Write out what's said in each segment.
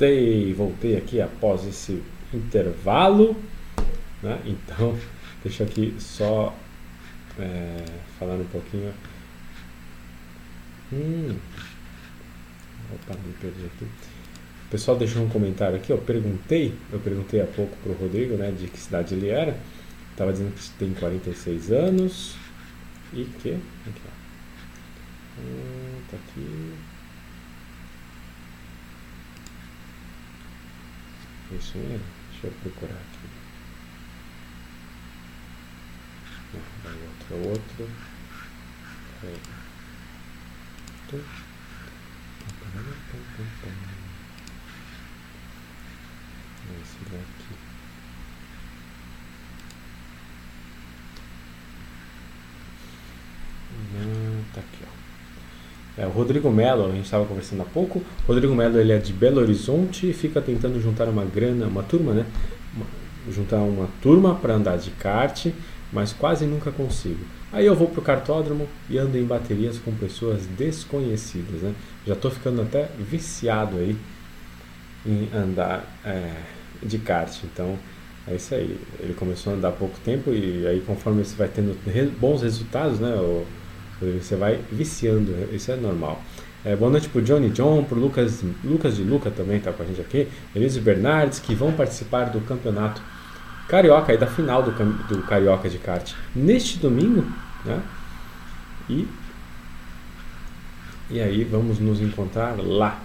Voltei, voltei aqui após esse intervalo. Né? Então, deixa aqui só é, falando um pouquinho. Hum. Opa, me perdi aqui. O pessoal deixou um comentário aqui, eu perguntei, eu perguntei há pouco para o Rodrigo, né, de que cidade ele era. Estava dizendo que tem 46 anos e que. Aqui, ó. Hum, tá aqui. Isso mesmo? Deixa eu procurar aqui. Outro, outro. Peraí. Esse daqui. Não, tá aqui, ó. É, o Rodrigo Melo, a gente estava conversando há pouco. Rodrigo Melo ele é de Belo Horizonte e fica tentando juntar uma grana, uma turma, né? Uma, juntar uma turma para andar de kart, mas quase nunca consigo. Aí eu vou pro cartódromo e ando em baterias com pessoas desconhecidas, né? Já estou ficando até viciado aí em andar é, de kart. Então é isso aí. Ele começou a andar há pouco tempo e aí conforme você vai tendo bons resultados, né? Você vai viciando. Isso é normal. É, boa noite pro Johnny John, pro Lucas, Lucas de Luca também está com a gente aqui, Elise Bernardes, que vão participar do campeonato Carioca, aí da final do, do Carioca de kart neste domingo, né? E, e aí vamos nos encontrar lá.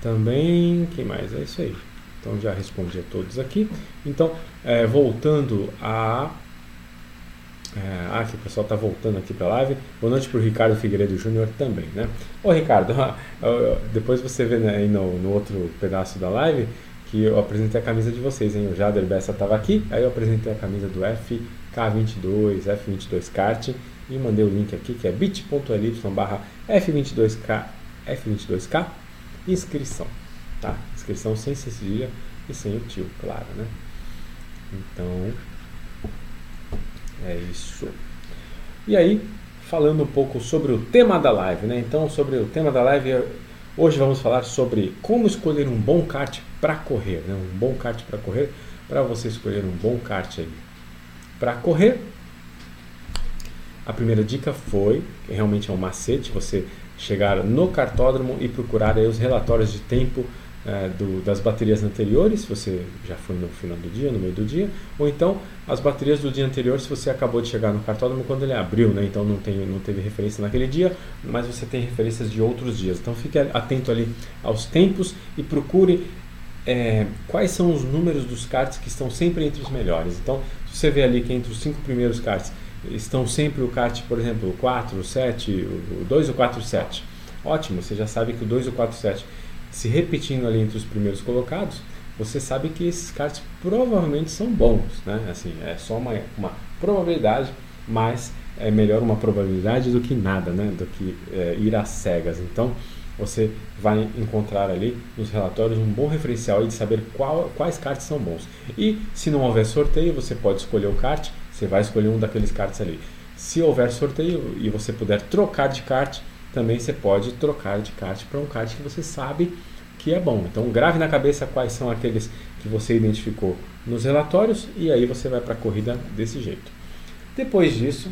Também, quem mais? É isso aí. Então já respondi a todos aqui. Então, é, voltando a. É, ah, que o pessoal está voltando aqui para a live. Boa noite para o Ricardo Figueiredo Júnior também, né? Ô Ricardo, depois você vê né, aí no, no outro pedaço da live que eu apresentei a camisa de vocês, hein? O Jader Bessa estava aqui, aí eu apresentei a camisa do FK22, F22 Kart e mandei o link aqui que é bit.ly barra F22K, F22K inscrição, tá? Inscrição sem cedilha e sem o tio, claro, né? Então, é isso. E aí, falando um pouco sobre o tema da live, né? Então, sobre o tema da live, hoje vamos falar sobre como escolher um bom kart para correr, né? Um bom kart para correr, para você escolher um bom kart aí para correr. A primeira dica foi, que realmente é um macete, você chegar no cartódromo e procurar aí os relatórios de tempo é, do, das baterias anteriores, se você já foi no final do dia, no meio do dia, ou então as baterias do dia anterior, se você acabou de chegar no cartódromo quando ele abriu, né? então não, tem, não teve referência naquele dia, mas você tem referências de outros dias. Então fique atento ali aos tempos e procure é, quais são os números dos karts que estão sempre entre os melhores. Então, se você vê ali que entre os cinco primeiros karts estão sempre o kart, por exemplo, o 4, o 7, o 2, o 4, o 7. Ótimo, você já sabe que o 2, o 4, o 7 se repetindo ali entre os primeiros colocados, você sabe que esses karts provavelmente são bons, né? Assim, é só uma, uma probabilidade, mas é melhor uma probabilidade do que nada, né? Do que é, ir às cegas. Então, você vai encontrar ali nos relatórios um bom referencial de saber qual, quais karts são bons. E se não houver sorteio, você pode escolher o kart, você vai escolher um daqueles karts ali. Se houver sorteio e você puder trocar de kart, também você pode trocar de kart para um kart que você sabe que é bom. Então grave na cabeça quais são aqueles que você identificou nos relatórios e aí você vai para a corrida desse jeito. Depois disso,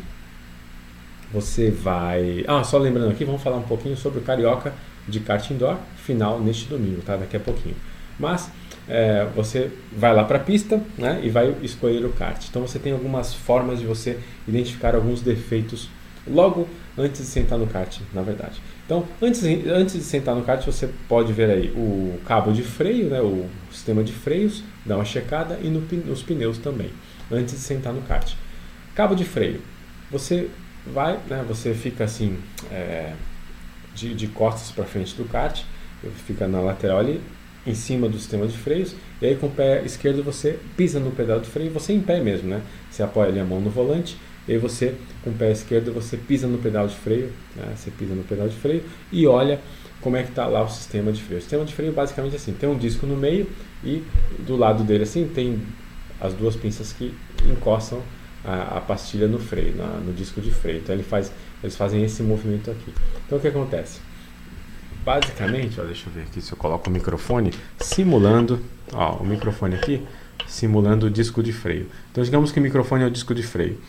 você vai. Ah, só lembrando aqui, vamos falar um pouquinho sobre o Carioca de kart indoor, final neste domingo, tá? Daqui a pouquinho. Mas é, você vai lá para a pista né, e vai escolher o kart. Então você tem algumas formas de você identificar alguns defeitos logo antes de sentar no kart, na verdade. Então, antes, antes de sentar no kart, você pode ver aí o cabo de freio, né, o sistema de freios, dá uma checada e no, nos pneus também, antes de sentar no kart. Cabo de freio. Você vai, né, você fica assim, é, de, de costas para frente do kart, fica na lateral ali, em cima do sistema de freios, e aí com o pé esquerdo você pisa no pedal de freio, você em pé mesmo, né? Você apoia ali a mão no volante, e aí você com o pé esquerdo você pisa no pedal de freio, né? você pisa no pedal de freio e olha como é que está lá o sistema de freio. O sistema de freio basicamente é assim, tem um disco no meio e do lado dele assim tem as duas pinças que encostam a, a pastilha no freio, na, no disco de freio. Então ele faz, eles fazem esse movimento aqui. Então o que acontece? basicamente, ó, deixa eu ver aqui se eu coloco o microfone simulando, ó, o microfone aqui simulando o disco de freio. Então digamos que o microfone é o disco de freio.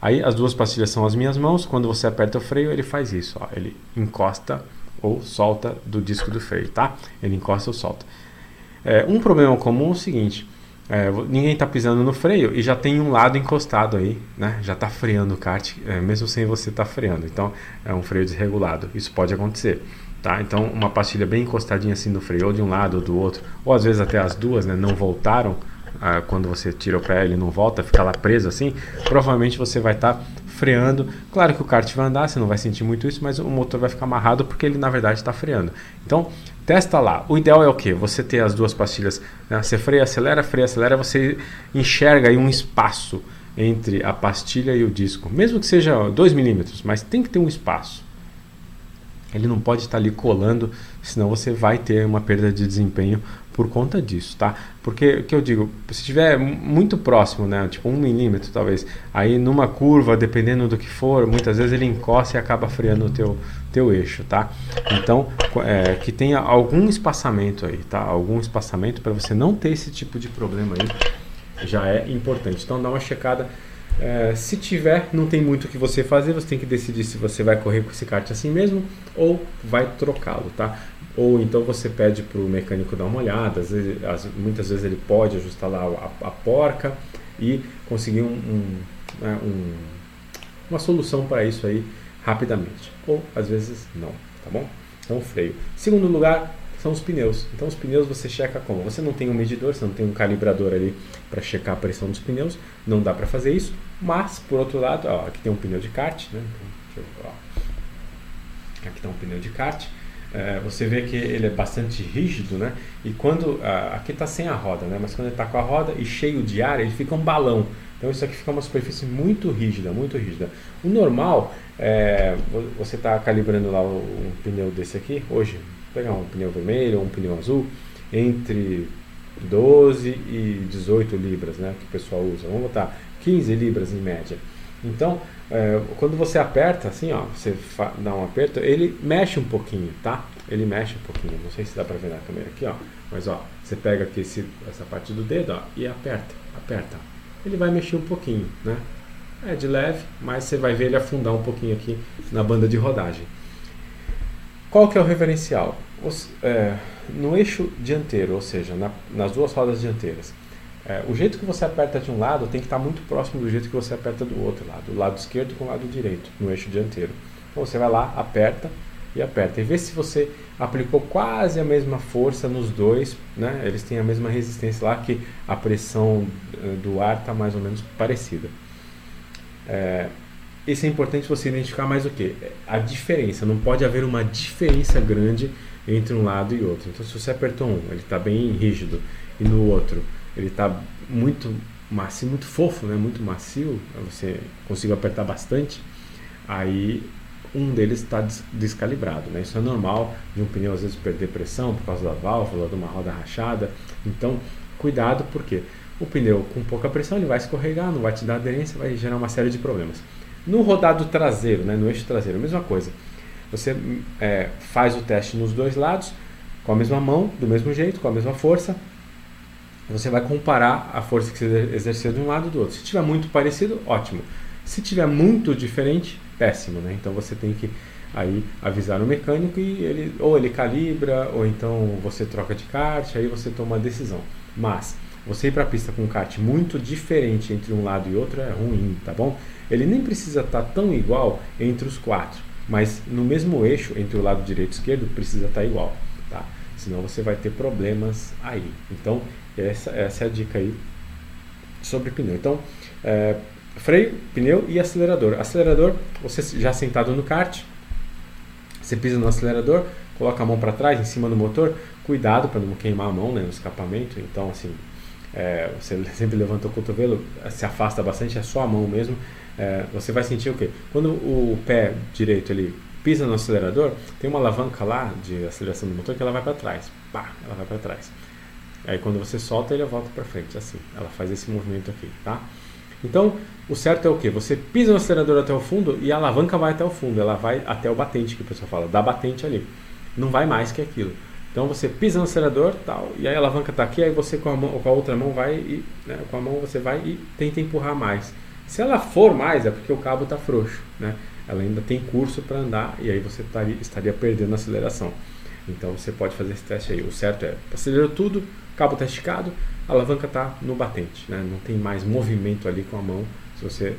Aí as duas pastilhas são as minhas mãos. Quando você aperta o freio, ele faz isso, ó, ele encosta ou solta do disco do freio, tá? Ele encosta ou solta. É, um problema comum é o seguinte: é, ninguém está pisando no freio e já tem um lado encostado aí, né? Já está freando o kart, é, mesmo sem você estar tá freando. Então é um freio desregulado. Isso pode acontecer. Tá? Então uma pastilha bem encostadinha assim no freio, ou de um lado ou do outro, ou às vezes até as duas, né, não voltaram. Ah, quando você tira o pé ele não volta, fica lá preso assim, provavelmente você vai estar tá freando. Claro que o kart vai andar, você não vai sentir muito isso, mas o motor vai ficar amarrado porque ele na verdade está freando. Então Testa lá. O ideal é o que? Você ter as duas pastilhas. Né? Você freia, acelera, freia, acelera. Você enxerga aí um espaço entre a pastilha e o disco. Mesmo que seja 2 milímetros, mas tem que ter um espaço. Ele não pode estar ali colando, senão você vai ter uma perda de desempenho por conta disso, tá? Porque, o que eu digo, se estiver muito próximo, né, tipo um milímetro talvez, aí numa curva, dependendo do que for, muitas vezes ele encosta e acaba freando o teu, teu eixo, tá? Então, é, que tenha algum espaçamento aí, tá? Algum espaçamento para você não ter esse tipo de problema aí, já é importante. Então, dá uma checada. É, se tiver, não tem muito o que você fazer, você tem que decidir se você vai correr com esse kart assim mesmo ou vai trocá-lo, tá? Ou então você pede para o mecânico dar uma olhada, às vezes, as, muitas vezes ele pode ajustar lá a, a porca e conseguir um, um, né, um, uma solução para isso aí rapidamente, ou às vezes não, tá bom? Então freio. Segundo lugar são os pneus. Então os pneus você checa como? Você não tem um medidor, você não tem um calibrador ali para checar a pressão dos pneus, não dá para fazer isso, mas por outro lado, ó, aqui tem um pneu de kart, né? Então, eu, aqui tem um pneu de kart é, você vê que ele é bastante rígido, né? E quando aqui está sem a roda, né? Mas quando ele está com a roda e cheio de ar, ele fica um balão. Então isso aqui fica uma superfície muito rígida, muito rígida. O normal é você está calibrando lá um pneu desse aqui hoje, pegar um pneu vermelho ou um pneu azul entre 12 e 18 libras, né? Que o pessoal usa. Vamos botar 15 libras em média. Então é, quando você aperta, assim, ó, você dá um aperto, ele mexe um pouquinho, tá? Ele mexe um pouquinho. Não sei se dá pra ver na câmera aqui, ó. Mas, ó, você pega aqui esse, essa parte do dedo, ó, e aperta, aperta. Ele vai mexer um pouquinho, né? É de leve, mas você vai ver ele afundar um pouquinho aqui na banda de rodagem. Qual que é o referencial? Os, é, no eixo dianteiro, ou seja, na, nas duas rodas dianteiras, é, o jeito que você aperta de um lado tem que estar muito próximo do jeito que você aperta do outro lado, o lado esquerdo com o lado direito, no eixo dianteiro. Então você vai lá, aperta e aperta. E vê se você aplicou quase a mesma força nos dois, né? eles têm a mesma resistência lá, que a pressão eh, do ar está mais ou menos parecida. É, isso é importante você identificar mais o que? A diferença. Não pode haver uma diferença grande entre um lado e outro. Então, se você apertou um, ele está bem rígido, e no outro ele está muito macio, muito fofo, né? muito macio, você consiga apertar bastante, aí um deles está descalibrado. Né? Isso é normal de um pneu às vezes perder pressão por causa da válvula, de uma roda rachada. Então, cuidado porque o pneu com pouca pressão ele vai escorregar, não vai te dar aderência, vai gerar uma série de problemas. No rodado traseiro, né? no eixo traseiro, a mesma coisa. Você é, faz o teste nos dois lados, com a mesma mão, do mesmo jeito, com a mesma força, você vai comparar a força que você exerceu de um lado e do outro. Se tiver muito parecido, ótimo. Se tiver muito diferente, péssimo, né? Então você tem que aí avisar o mecânico e ele ou ele calibra ou então você troca de kart, aí você toma a decisão. Mas você ir para a pista com um kart muito diferente entre um lado e outro é ruim, tá bom? Ele nem precisa estar tá tão igual entre os quatro, mas no mesmo eixo entre o lado direito e esquerdo precisa estar tá igual, tá? Senão você vai ter problemas aí. Então essa, essa é a dica aí sobre pneu. Então, é, freio, pneu e acelerador. Acelerador, você já sentado no kart, você pisa no acelerador, coloca a mão para trás, em cima do motor, cuidado para não queimar a mão né, no escapamento. Então, assim, é, você sempre levanta o cotovelo, se afasta bastante, é só a mão mesmo. É, você vai sentir o quê? Quando o pé direito ele pisa no acelerador, tem uma alavanca lá de aceleração do motor que ela vai para trás. Pá, ela vai para trás. Aí quando você solta, ele volta para frente, assim. Ela faz esse movimento aqui, tá? Então, o certo é o que? Você pisa no acelerador até o fundo e a alavanca vai até o fundo. Ela vai até o batente, que o pessoal fala, dá batente ali. não vai mais que aquilo. Então você pisa no acelerador, tal, e aí a alavanca está aqui, aí você com a, mão, com a outra mão vai e né, com a mão você vai e tenta empurrar mais. Se ela for mais, é porque o cabo está frouxo, né? Ela ainda tem curso para andar e aí você estaria, estaria perdendo a aceleração. Então você pode fazer esse teste aí. O certo é acelerou tudo, cabo está esticado, a alavanca está no batente, né? Não tem mais movimento ali com a mão se você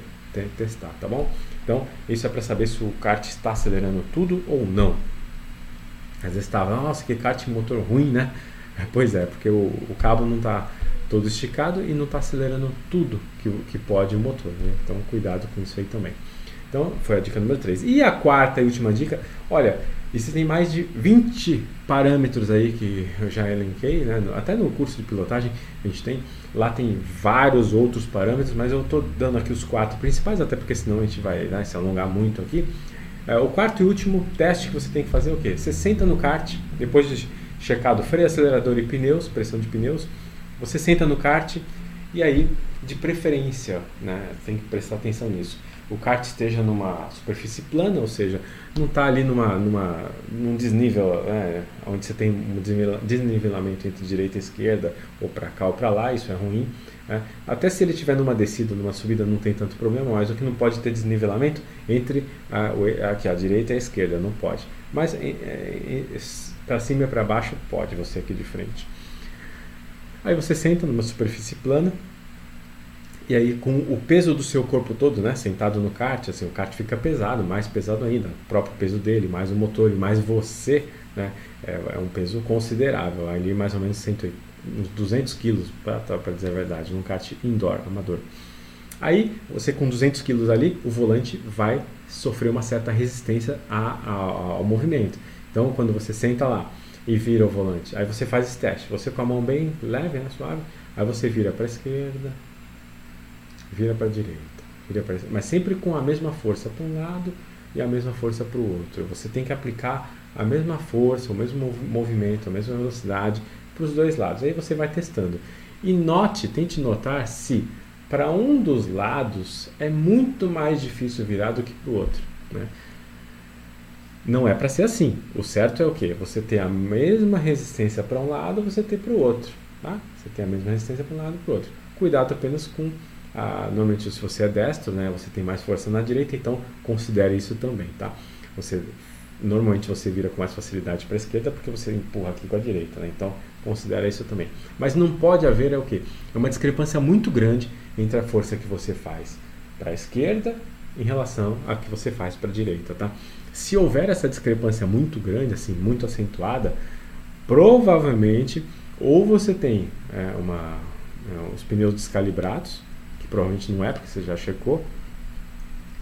testar, tá bom? Então isso é para saber se o kart está acelerando tudo ou não. Às vezes estava, nossa, que kart motor ruim, né? Pois é, porque o, o cabo não está todo esticado e não está acelerando tudo que, que pode o motor. Né? Então cuidado com isso aí também. Então foi a dica número 3. E a quarta e última dica, olha, existem mais de 20 parâmetros aí que eu já elenquei, né? até no curso de pilotagem a gente tem, lá tem vários outros parâmetros, mas eu estou dando aqui os quatro principais, até porque senão a gente vai né, se alongar muito aqui. É, o quarto e último teste que você tem que fazer é o quê? Você senta no kart, depois de checado freio, acelerador e pneus, pressão de pneus, você senta no kart e aí, de preferência, né, tem que prestar atenção nisso. O kart esteja numa superfície plana, ou seja, não está ali numa, numa, num desnível, né, onde você tem um desnivelamento entre direita e esquerda, ou para cá ou para lá, isso é ruim. Né? Até se ele estiver numa descida, numa subida, não tem tanto problema, mas o que não pode ter desnivelamento entre a, aqui, a direita e a esquerda, não pode. Mas para cima e para baixo pode, você aqui de frente. Aí você senta numa superfície plana e aí com o peso do seu corpo todo, né, sentado no kart, assim, o kart fica pesado, mais pesado ainda, o próprio peso dele, mais o motor e mais você, né, é, é um peso considerável, ali mais ou menos 100, uns 200 quilos, para dizer a verdade, num kart indoor, amador. Aí você com 200 quilos ali, o volante vai sofrer uma certa resistência a, a, ao movimento. Então quando você senta lá e vira o volante. Aí você faz esse teste. Você com a mão bem leve, né, suave. Aí você vira para a esquerda, vira para a direita, vira para mas sempre com a mesma força para um lado e a mesma força para o outro. Você tem que aplicar a mesma força, o mesmo movimento, a mesma velocidade para os dois lados. Aí você vai testando. E note, tente notar se para um dos lados é muito mais difícil virar do que para o outro. Né? Não é para ser assim. O certo é o quê? Você ter a mesma resistência para um lado, você ter para o outro. Tá? Você tem a mesma resistência para um lado e para o outro. Cuidado apenas com a, normalmente se você é destro, né, você tem mais força na direita, então considere isso também, tá? Você normalmente você vira com mais facilidade para a esquerda porque você empurra aqui com a direita, né? Então considere isso também. Mas não pode haver é o quê? É uma discrepância muito grande entre a força que você faz para a esquerda em relação a que você faz para a direita, tá? Se houver essa discrepância muito grande, assim, muito acentuada, provavelmente ou você tem é, uma, é, os pneus descalibrados, que provavelmente não é porque você já checou,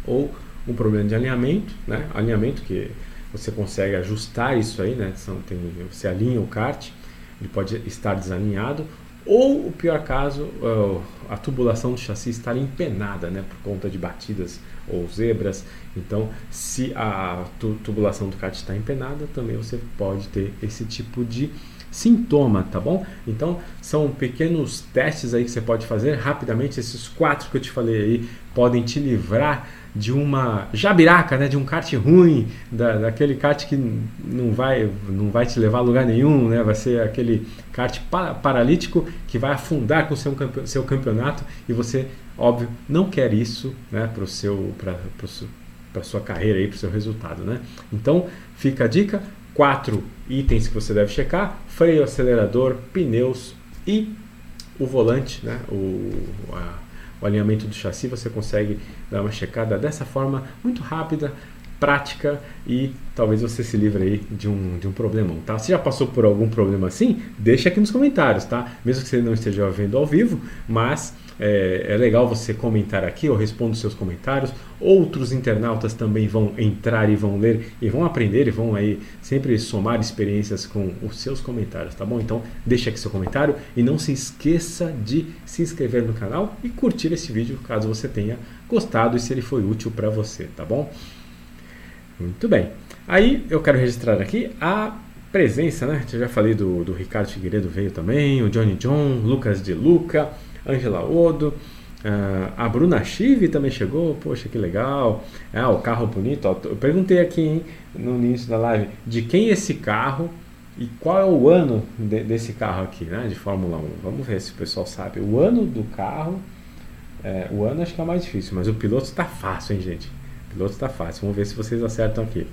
ou um problema de alinhamento, né? Alinhamento que você consegue ajustar isso aí, né? Tem, você alinha o kart, ele pode estar desalinhado, ou o pior caso, a tubulação do chassi estar empenada, né? Por conta de batidas ou zebras. Então, se a tubulação do kart está empenada, também você pode ter esse tipo de sintoma, tá bom? Então, são pequenos testes aí que você pode fazer rapidamente. Esses quatro que eu te falei aí podem te livrar de uma jabiraca, né, de um kart ruim, da, daquele kart que não vai, não vai te levar a lugar nenhum, né, vai ser aquele kart pa paralítico que vai afundar com o seu, seu campeonato e você Óbvio, não quer isso né, para seu, para sua carreira e para o seu resultado. Né? Então, fica a dica: quatro itens que você deve checar: freio, acelerador, pneus e o volante, né? o, a, o alinhamento do chassi. Você consegue dar uma checada dessa forma muito rápida, prática e talvez você se livre aí de um, de um problemão, tá? Se já passou por algum problema assim, deixa aqui nos comentários, tá? Mesmo que você não esteja vendo ao vivo, mas é, é, legal você comentar aqui, eu respondo seus comentários. Outros internautas também vão entrar e vão ler e vão aprender e vão aí sempre somar experiências com os seus comentários, tá bom? Então deixa aqui seu comentário e não se esqueça de se inscrever no canal e curtir esse vídeo caso você tenha gostado e se ele foi útil para você, tá bom? Muito bem. Aí eu quero registrar aqui a presença, né? Eu já falei do, do Ricardo Figueiredo veio também, o Johnny John, Lucas de Luca. Angela Odo, Uh, a Bruna Chive também chegou, poxa, que legal. Ah, o carro bonito. Ó, eu perguntei aqui hein, no início da live de quem é esse carro e qual é o ano de, desse carro aqui, né, de Fórmula 1. Vamos ver se o pessoal sabe. O ano do carro, é, o ano acho que é mais difícil, mas o piloto está fácil, hein, gente? O piloto está fácil. Vamos ver se vocês acertam aqui.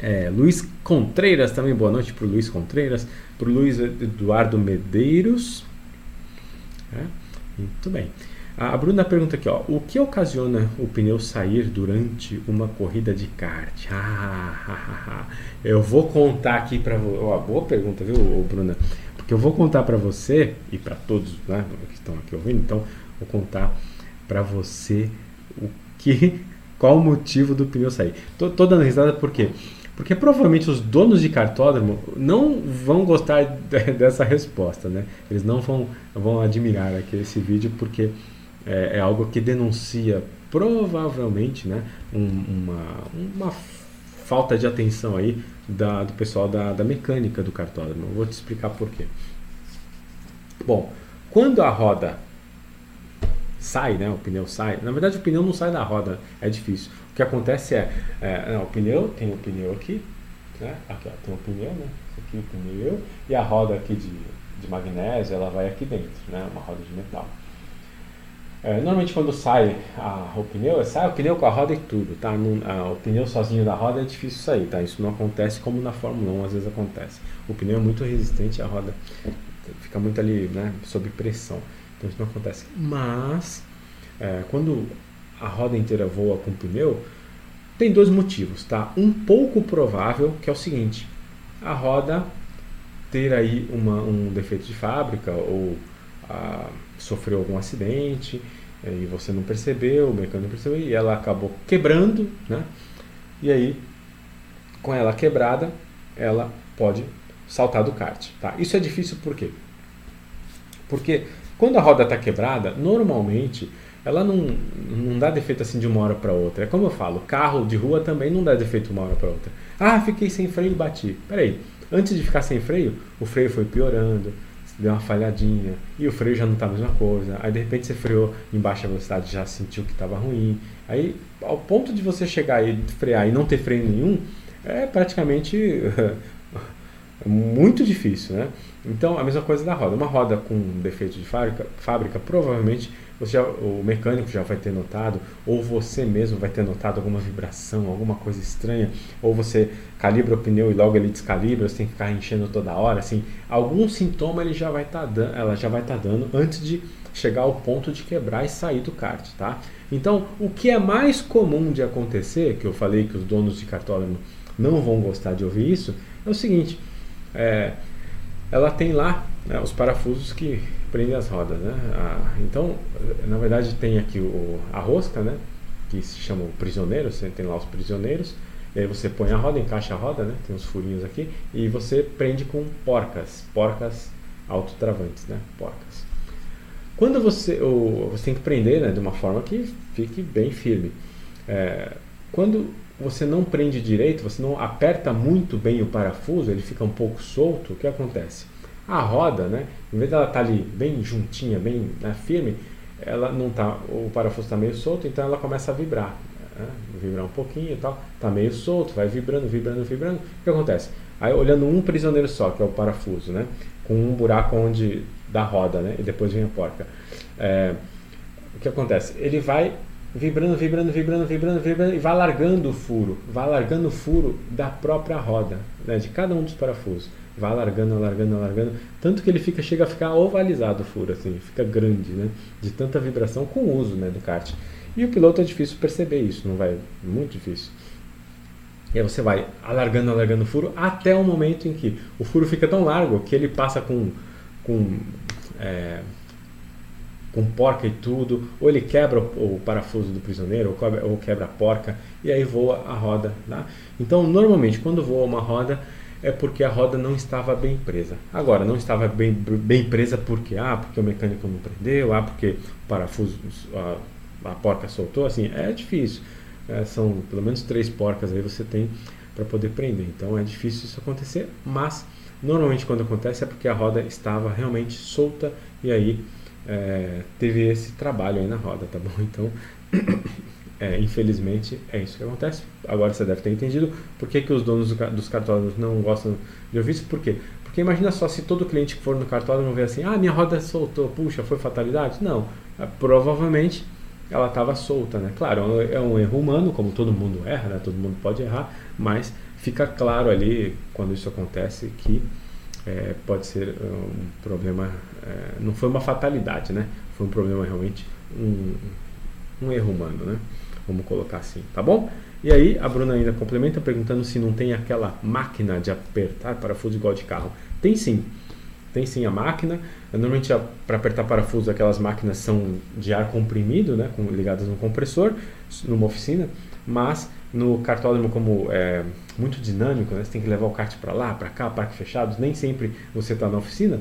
É, Luiz Contreiras também, boa noite para o Luiz Contreiras, para o Luiz Eduardo Medeiros. É. Muito bem. A Bruna pergunta aqui, ó, o que ocasiona o pneu sair durante uma corrida de kart? Ah, eu vou contar aqui para você. Oh, boa pergunta, viu, Bruna? Porque eu vou contar para você e para todos né, que estão aqui ouvindo. Então, vou contar para você o que, qual o motivo do pneu sair. Tô, tô dando risada porque porque provavelmente os donos de cartódromo não vão gostar dessa resposta, né? Eles não vão, vão admirar aqui esse vídeo porque é, é algo que denuncia provavelmente né, um, uma, uma falta de atenção aí da, do pessoal da, da mecânica do cartódromo. Vou te explicar por quê. Bom, quando a roda sai, né, o pneu sai, na verdade o pneu não sai da roda, é difícil. O que acontece é, é o pneu, tem o pneu aqui, né? Aqui ó, tem o pneu, né? Esse aqui é o pneu e a roda aqui de, de magnésio, ela vai aqui dentro, né? Uma roda de metal. É, normalmente quando sai a, o pneu, sai o pneu com a roda e tudo, tá? a, o pneu sozinho da roda é difícil sair, tá? Isso não acontece como na Fórmula 1 às vezes acontece. O pneu é muito resistente, a roda fica muito ali, né? Sob pressão. Então isso não acontece. Mas é, quando a roda inteira voa com pneu, tem dois motivos, tá? Um pouco provável, que é o seguinte: a roda ter aí uma, um defeito de fábrica ou a, sofreu algum acidente e você não percebeu, o mecânico não percebeu e ela acabou quebrando, né? E aí, com ela quebrada, ela pode saltar do kart, tá? Isso é difícil por quê? Porque quando a roda está quebrada, normalmente ela não, não dá defeito assim de uma hora para outra. É como eu falo, carro de rua também não dá defeito de uma hora para outra. Ah, fiquei sem freio e bati. Peraí, antes de ficar sem freio, o freio foi piorando, deu uma falhadinha e o freio já não está a mesma coisa. Aí de repente você freou em baixa velocidade, já sentiu que estava ruim. Aí ao ponto de você chegar e frear e não ter freio nenhum, é praticamente muito difícil, né? Então a mesma coisa da roda. Uma roda com defeito de fábrica, fábrica provavelmente você já, o mecânico já vai ter notado, ou você mesmo vai ter notado alguma vibração, alguma coisa estranha, ou você calibra o pneu e logo ele descalibra, você tem que ficar enchendo toda hora, assim, algum sintoma ele já vai tá dando, ela já vai estar tá dando antes de chegar ao ponto de quebrar e sair do kart, tá? Então, o que é mais comum de acontecer, que eu falei que os donos de cartódromo não vão gostar de ouvir isso, é o seguinte, é, ela tem lá né, os parafusos que prendem as rodas. Né? Ah, então, na verdade, tem aqui o, a rosca, né, que se chama o prisioneiro, você tem lá os prisioneiros, e aí você põe a roda, encaixa a roda, né, tem uns furinhos aqui, e você prende com porcas, porcas autotravantes, né, porcas. Quando você, ou, você tem que prender né, de uma forma que fique bem firme. É, quando você não prende direito, você não aperta muito bem o parafuso, ele fica um pouco solto, o que acontece? A roda, né, em vez dela estar tá ali bem juntinha, bem né, firme, ela não tá, o parafuso está meio solto, então ela começa a vibrar, né, vibrar um pouquinho e tal, está meio solto, vai vibrando, vibrando, vibrando. O que acontece? Aí olhando um prisioneiro só, que é o parafuso, né, com um buraco onde da roda, né, e depois vem a porca. É, o que acontece? Ele vai vibrando, vibrando, vibrando, vibrando, vibrando e vai largando o furo, vai largando o furo da própria roda, né, de cada um dos parafusos. Vai alargando, alargando, alargando, tanto que ele fica chega a ficar ovalizado o furo assim, fica grande, né, de tanta vibração com o uso, né, do kart. E o piloto é difícil perceber isso, não vai, muito difícil. E aí você vai alargando, alargando o furo até o momento em que o furo fica tão largo que ele passa com, com é, com porca e tudo, ou ele quebra o, parafuso do prisioneiro, ou quebra, ou quebra, a porca, e aí voa a roda. Tá? Então, normalmente, quando voa uma roda, é porque a roda não estava bem presa. Agora, não estava bem, bem presa porque ah, porque o mecânico não prendeu, ah, porque o parafuso, a, a porca soltou, assim, é difícil. É, são pelo menos três porcas aí você tem para poder prender. Então é difícil isso acontecer, mas normalmente quando acontece é porque a roda estava realmente solta e aí é, teve esse trabalho aí na roda, tá bom? Então, é, infelizmente, é isso que acontece. Agora você deve ter entendido por que, que os donos dos cartódromos não gostam de ouvir isso. Por quê? Porque imagina só se todo cliente que for no cartódromo ver assim, ah, minha roda soltou, puxa, foi fatalidade? Não, é, provavelmente ela estava solta, né? Claro, é um erro humano, como todo mundo erra, né? Todo mundo pode errar, mas fica claro ali, quando isso acontece, que é, pode ser um problema, é, não foi uma fatalidade, né? Foi um problema realmente, um, um erro humano, né? Vamos colocar assim, tá bom? E aí a Bruna ainda complementa perguntando se não tem aquela máquina de apertar parafuso igual de carro. Tem sim, tem sim a máquina. Normalmente para apertar parafuso aquelas máquinas são de ar comprimido, né, ligadas no compressor, numa oficina, mas no cartódromo como é muito dinâmico, né, você tem que levar o kart para lá, para cá, parque fechado, nem sempre você está na oficina.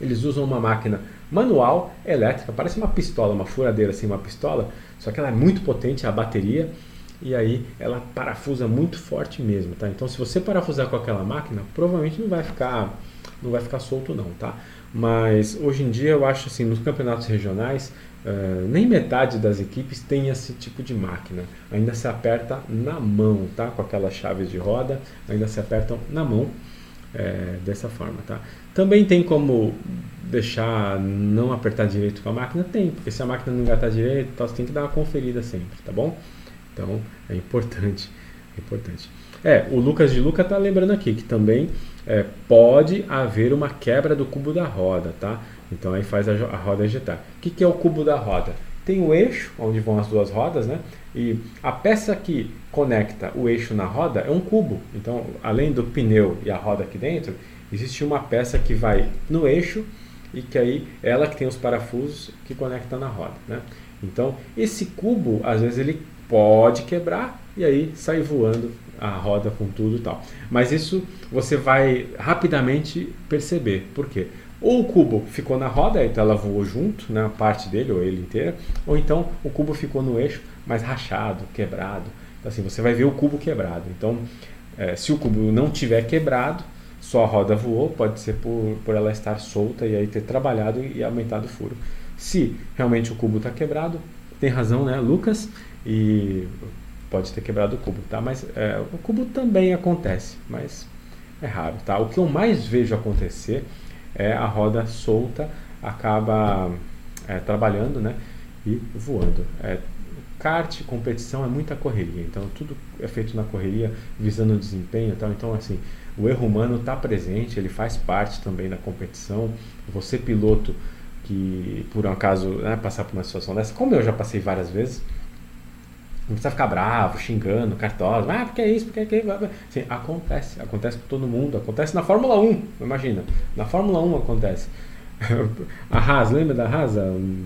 Eles usam uma máquina manual, elétrica, parece uma pistola, uma furadeira assim, uma pistola, só que ela é muito potente, a bateria, e aí ela parafusa muito forte mesmo, tá? Então se você parafusar com aquela máquina, provavelmente não vai ficar não vai ficar solto não, tá? Mas hoje em dia eu acho assim, nos campeonatos regionais, uh, nem metade das equipes tem esse tipo de máquina. Ainda se aperta na mão, tá? Com aquelas chaves de roda, ainda se apertam na mão é, dessa forma, tá? Também tem como deixar não apertar direito com a máquina? Tem, porque se a máquina não engatar direito, você tem que dar uma conferida sempre, tá bom? Então é importante, é importante. É, o Lucas de Luca tá lembrando aqui que também é, pode haver uma quebra do cubo da roda, tá? Então aí faz a, a roda agitar. O que, que é o cubo da roda? Tem o eixo, onde vão as duas rodas, né? E a peça que conecta o eixo na roda é um cubo. Então, além do pneu e a roda aqui dentro, existe uma peça que vai no eixo e que aí ela que tem os parafusos que conecta na roda, né? Então, esse cubo, às vezes ele pode quebrar e aí sai voando a roda com tudo e tal. Mas isso você vai rapidamente perceber. Por quê? Ou o cubo ficou na roda, então ela voou junto, né, parte dele, ou ele inteira, ou então o cubo ficou no eixo, mas rachado, quebrado. Então, assim, você vai ver o cubo quebrado. Então, é, se o cubo não tiver quebrado, só a roda voou, pode ser por, por ela estar solta e aí ter trabalhado e aumentado o furo. Se realmente o cubo está quebrado, tem razão, né, Lucas? E pode ter quebrado o cubo, tá? Mas é, o cubo também acontece, mas é raro, tá? O que eu mais vejo acontecer é a roda solta acaba é, trabalhando, né? E voando. É, kart, competição é muita correria, então tudo é feito na correria visando o desempenho, tal. Então assim, o erro humano está presente, ele faz parte também da competição. Você piloto que por um acaso né, passar por uma situação dessa, como eu já passei várias vezes, não precisa ficar bravo, xingando, cartosa. Ah, porque é isso, porque é aquilo. Assim, acontece, acontece com todo mundo. Acontece na Fórmula 1, imagina. Na Fórmula 1 acontece. A Haas, lembra da Haas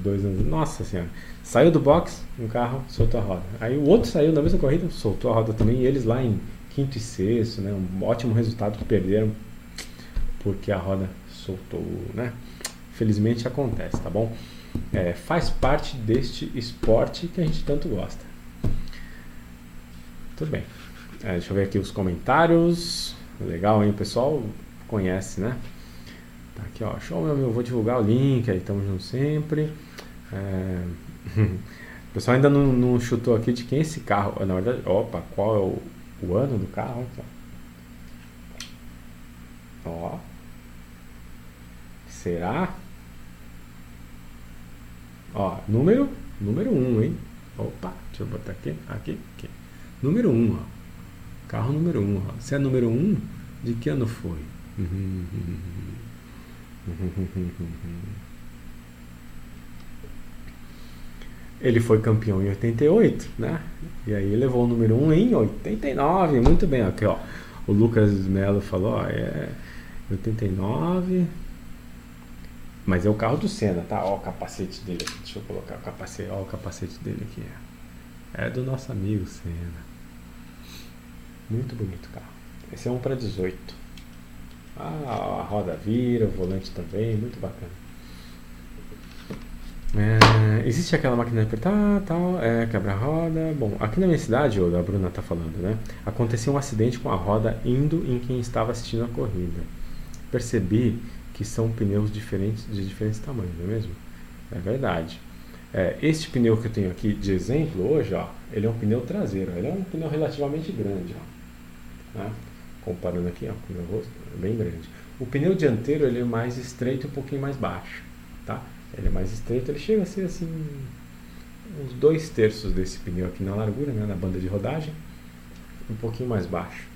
dois anos? Nossa senhora. Saiu do box, um carro, soltou a roda. Aí o outro saiu na mesma corrida, soltou a roda também. E eles lá em quinto e sexto, né? Um ótimo resultado que perderam porque a roda soltou, né? Felizmente acontece, tá bom? É, faz parte deste esporte que a gente tanto gosta. Tudo bem. É, deixa eu ver aqui os comentários. Legal, hein, pessoal? Conhece, né? Tá aqui, ó. Show, meu amigo. Vou divulgar o link aí. Tamo junto sempre. É... o pessoal ainda não, não, chutou aqui de quem é esse carro. Na verdade, opa, qual é o, o ano do carro? Ó. Será? Ó, número, número 1, um, hein? Opa, deixa eu botar aqui, aqui, aqui. Número 1, um, ó. Carro número 1, um, ó. Se é número 1, um, de que ano foi? Ele foi campeão em 88, né? E aí levou o número 1 um em 89. Muito bem, aqui, ó. O Lucas Melo falou, ó, é 89. Mas é o carro do Senna, tá? Ó o capacete dele aqui. Deixa eu colocar o capacete, ó o capacete dele aqui. É do nosso amigo Senna. Muito bonito o carro. Esse é um para 18. Ah, a roda vira, o volante também, muito bacana. É, existe aquela máquina de apertar, tal, é, quebra-roda. Bom, aqui na minha cidade, a Bruna está falando, né? Aconteceu um acidente com a roda indo em quem estava assistindo a corrida. Percebi que são pneus diferentes de diferentes tamanhos, não é mesmo? É verdade. É, este pneu que eu tenho aqui de exemplo hoje, ó, ele é um pneu traseiro, ele é um pneu relativamente grande, ó, né? comparando aqui, ó, o meu rosto é bem grande. O pneu dianteiro ele é mais estreito e um pouquinho mais baixo, tá? Ele é mais estreito, ele chega a ser assim uns dois terços desse pneu aqui na largura, né, na banda de rodagem, um pouquinho mais baixo.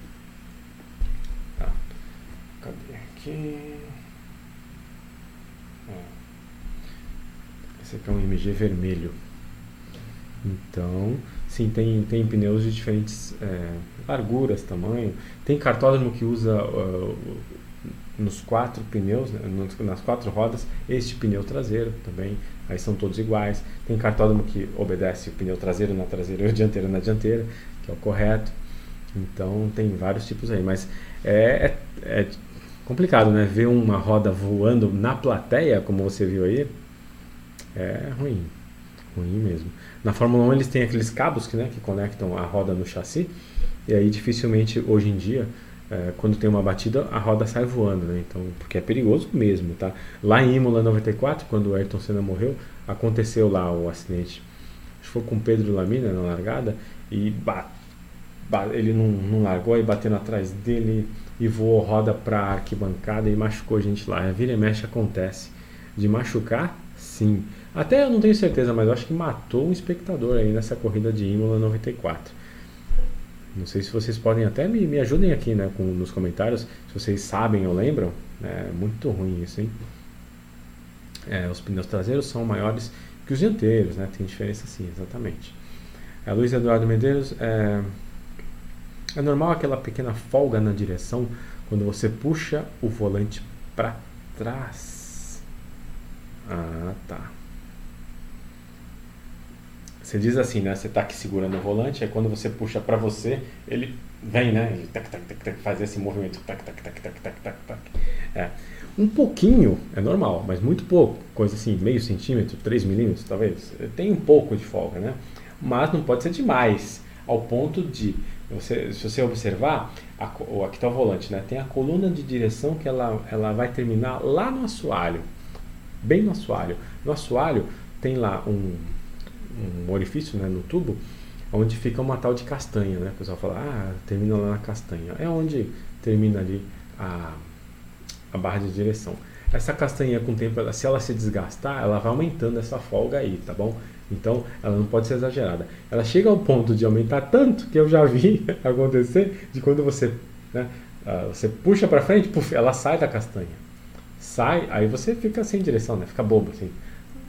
Tá. Cadê aqui? Esse aqui é um MG vermelho. Então, sim, tem, tem pneus de diferentes é, larguras, tamanho. Tem cartódromo que usa uh, nos quatro pneus, né, nas quatro rodas, este pneu traseiro também. Aí são todos iguais. Tem cartódromo que obedece o pneu traseiro na traseira e o dianteiro na dianteira, que é o correto. Então tem vários tipos aí. Mas é, é, é complicado, né? Ver uma roda voando na plateia, como você viu aí, é ruim. Ruim mesmo. Na Fórmula 1 eles têm aqueles cabos que, né, que conectam a roda no chassi. E aí dificilmente hoje em dia, é, quando tem uma batida, a roda sai voando, né? Então, porque é perigoso mesmo, tá? Lá em Imola 94, quando o Ayrton Senna morreu, aconteceu lá o acidente. Acho que foi com Pedro Lamina na largada e ele não, não largou, aí batendo atrás dele e voou roda para arquibancada e machucou gente lá. A vira e mexe acontece. De machucar, sim. Até eu não tenho certeza, mas acho que matou um espectador aí nessa corrida de Imola 94. Não sei se vocês podem até me, me ajudem aqui né, com, nos comentários, se vocês sabem ou lembram. É muito ruim isso, hein? É, os pneus traseiros são maiores que os dianteiros, né? Tem diferença sim, exatamente. É, Luiz Eduardo Medeiros, é, é normal aquela pequena folga na direção quando você puxa o volante para trás. Ah, tá. Você diz assim, né? Você está aqui segurando o volante, aí quando você puxa para você, ele vem, né? Ele tac, tac, tac, tac, faz esse movimento. Tac, tac, tac, tac, tac, tac, tac. É. Um pouquinho é normal, mas muito pouco. Coisa assim, meio centímetro, 3 milímetros talvez. Tem um pouco de folga, né? Mas não pode ser demais, ao ponto de, você, se você observar, a, aqui está o volante, né? Tem a coluna de direção que ela, ela vai terminar lá no assoalho, bem no assoalho. No assoalho tem lá um um orifício né, no tubo, onde fica uma tal de castanha, né? O pessoal fala, ah, termina lá na castanha. É onde termina ali a, a barra de direção. Essa castanha, com o tempo, ela, se ela se desgastar, ela vai aumentando essa folga aí, tá bom? Então, ela não pode ser exagerada. Ela chega ao ponto de aumentar tanto que eu já vi acontecer de quando você, né, uh, você puxa para frente, puff, ela sai da castanha. Sai, aí você fica sem direção, né? Fica bobo assim.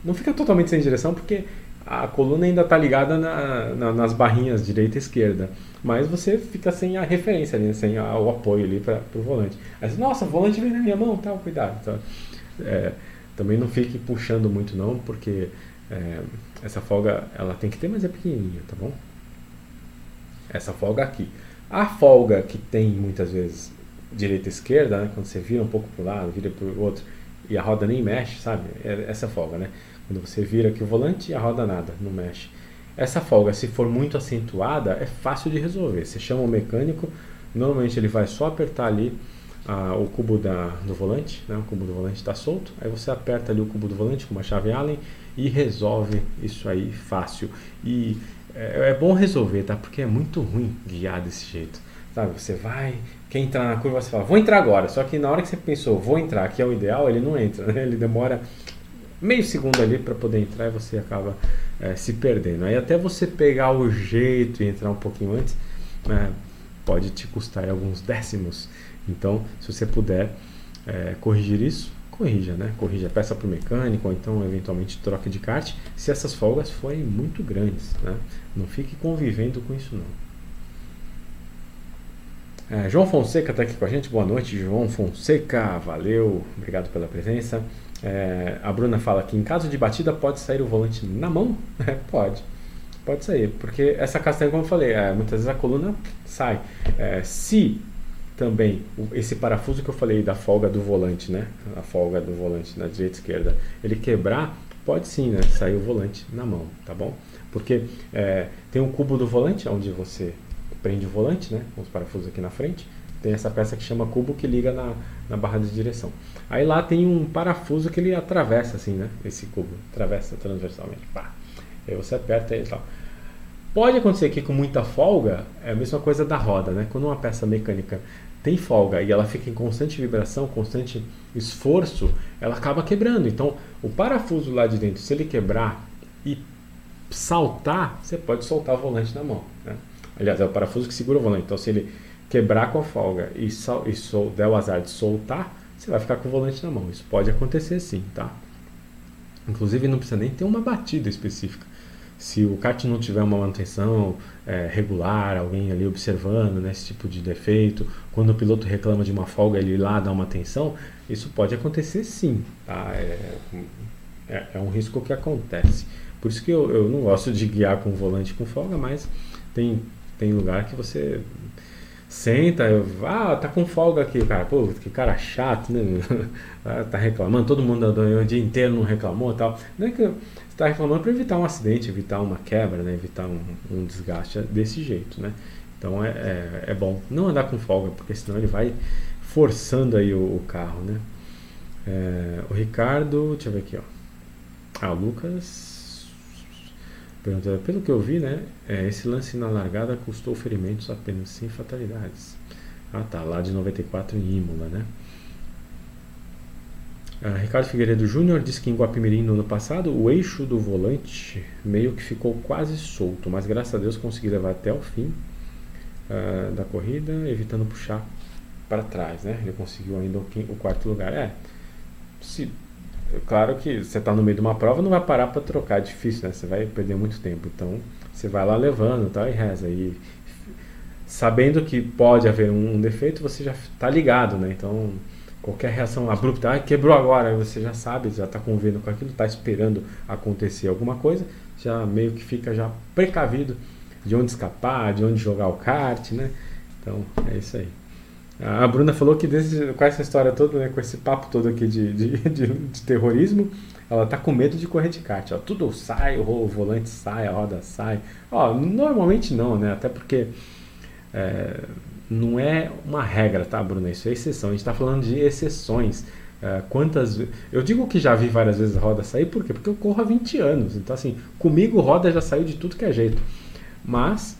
Não fica totalmente sem direção porque a coluna ainda está ligada na, na, nas barrinhas direita e esquerda, mas você fica sem a referência ali, sem a, o apoio ali para o volante. Aí você, nossa, o volante vem na minha mão, tal, cuidado. É, também não fique puxando muito não, porque é, essa folga ela tem que ter, mas é pequenininha, tá bom? Essa folga aqui. A folga que tem muitas vezes direita e esquerda, né, quando você vira um pouco para o lado, vira para o outro, e a roda nem mexe, sabe? É essa folga, né? Quando você vira aqui o volante, a roda nada, não mexe. Essa folga, se for muito acentuada, é fácil de resolver. Você chama o mecânico, normalmente ele vai só apertar ali ah, o cubo da, do volante, né? o cubo do volante está solto, aí você aperta ali o cubo do volante com uma chave Allen e resolve isso aí fácil. E é, é bom resolver, tá? Porque é muito ruim guiar desse jeito. Sabe, você vai, quer entrar na curva, você fala, vou entrar agora. Só que na hora que você pensou, vou entrar, que é o ideal, ele não entra, né? Ele demora meio segundo ali para poder entrar e você acaba é, se perdendo. Aí até você pegar o jeito e entrar um pouquinho antes, é, pode te custar alguns décimos. Então, se você puder é, corrigir isso, corrija, né? Corrija, peça para o mecânico ou então eventualmente troque de kart, se essas folgas forem muito grandes, né? Não fique convivendo com isso não. É, João Fonseca está aqui com a gente. Boa noite, João Fonseca. Valeu, obrigado pela presença. É, a Bruna fala que em caso de batida pode sair o volante na mão? É, pode. Pode sair, porque essa castanha, como eu falei, é, muitas vezes a coluna sai. É, se também esse parafuso que eu falei da folga do volante, né? A folga do volante na direita e esquerda, ele quebrar, pode sim, né? Sair o volante na mão, tá bom? Porque é, tem um cubo do volante, onde você prende o volante, né? Com os parafusos aqui na frente. tem essa peça que chama cubo que liga na, na barra de direção. Aí lá tem um parafuso que ele atravessa assim, né? Esse cubo, atravessa transversalmente. Pá. Aí você aperta e tal. Pode acontecer que com muita folga, é a mesma coisa da roda, né? Quando uma peça mecânica tem folga e ela fica em constante vibração, constante esforço, ela acaba quebrando. Então, o parafuso lá de dentro, se ele quebrar e saltar, você pode soltar o volante na mão. Aliás, é o parafuso que segura o volante. Então, se ele quebrar com a folga e, sal, e sol, der o azar de soltar, você vai ficar com o volante na mão. Isso pode acontecer sim, tá? Inclusive, não precisa nem ter uma batida específica. Se o kart não tiver uma manutenção é, regular, alguém ali observando né, esse tipo de defeito, quando o piloto reclama de uma folga, ele lá dá uma atenção, isso pode acontecer sim. Tá? É, é, é um risco que acontece. Por isso que eu, eu não gosto de guiar com volante com folga, mas tem, tem lugar que você senta, eu, ah, tá com folga aqui, cara, pô, que cara chato, né? Ah, tá reclamando, todo mundo andou o dia inteiro não reclamou tal. Não é que você tá reclamando para evitar um acidente, evitar uma quebra, né? Evitar um, um desgaste desse jeito, né? Então é, é, é, bom não andar com folga, porque senão ele vai forçando aí o, o carro, né? É, o Ricardo, deixa eu ver aqui, ó. Ah, o Lucas Pergunta, pelo que eu vi, né, é, esse lance na largada custou ferimentos apenas, sem fatalidades. Ah tá, lá de 94 em Imola, né? Ah, Ricardo Figueiredo Júnior disse que em Guapimirim no ano passado o eixo do volante meio que ficou quase solto, mas graças a Deus consegui levar até o fim ah, da corrida, evitando puxar para trás, né? Ele conseguiu ainda o, o quarto lugar. É, se claro que você está no meio de uma prova, não vai parar para trocar, é difícil, né? Você vai perder muito tempo. Então, você vai lá levando tá, e reza. E sabendo que pode haver um, defeito, você já está ligado, né? Então, qualquer reação abrupta, ah, quebrou agora, você já sabe, já está convivendo com aquilo, está esperando acontecer alguma coisa, já meio que fica já precavido de onde escapar, de onde jogar o kart, né? Então, é isso aí. A Bruna falou que desde, com essa história toda, né, com esse papo todo aqui de, de, de, de terrorismo, ela tá com medo de correr de kart. Ó. Tudo sai, o volante sai, a roda sai. Ó, normalmente não, né? Até porque é, não é uma regra, tá, Bruna? Isso é exceção. A gente está falando de exceções. É, quantas Eu digo que já vi várias vezes a roda sair, por quê? Porque eu corro há 20 anos. Então, assim, comigo roda já saiu de tudo que é jeito. Mas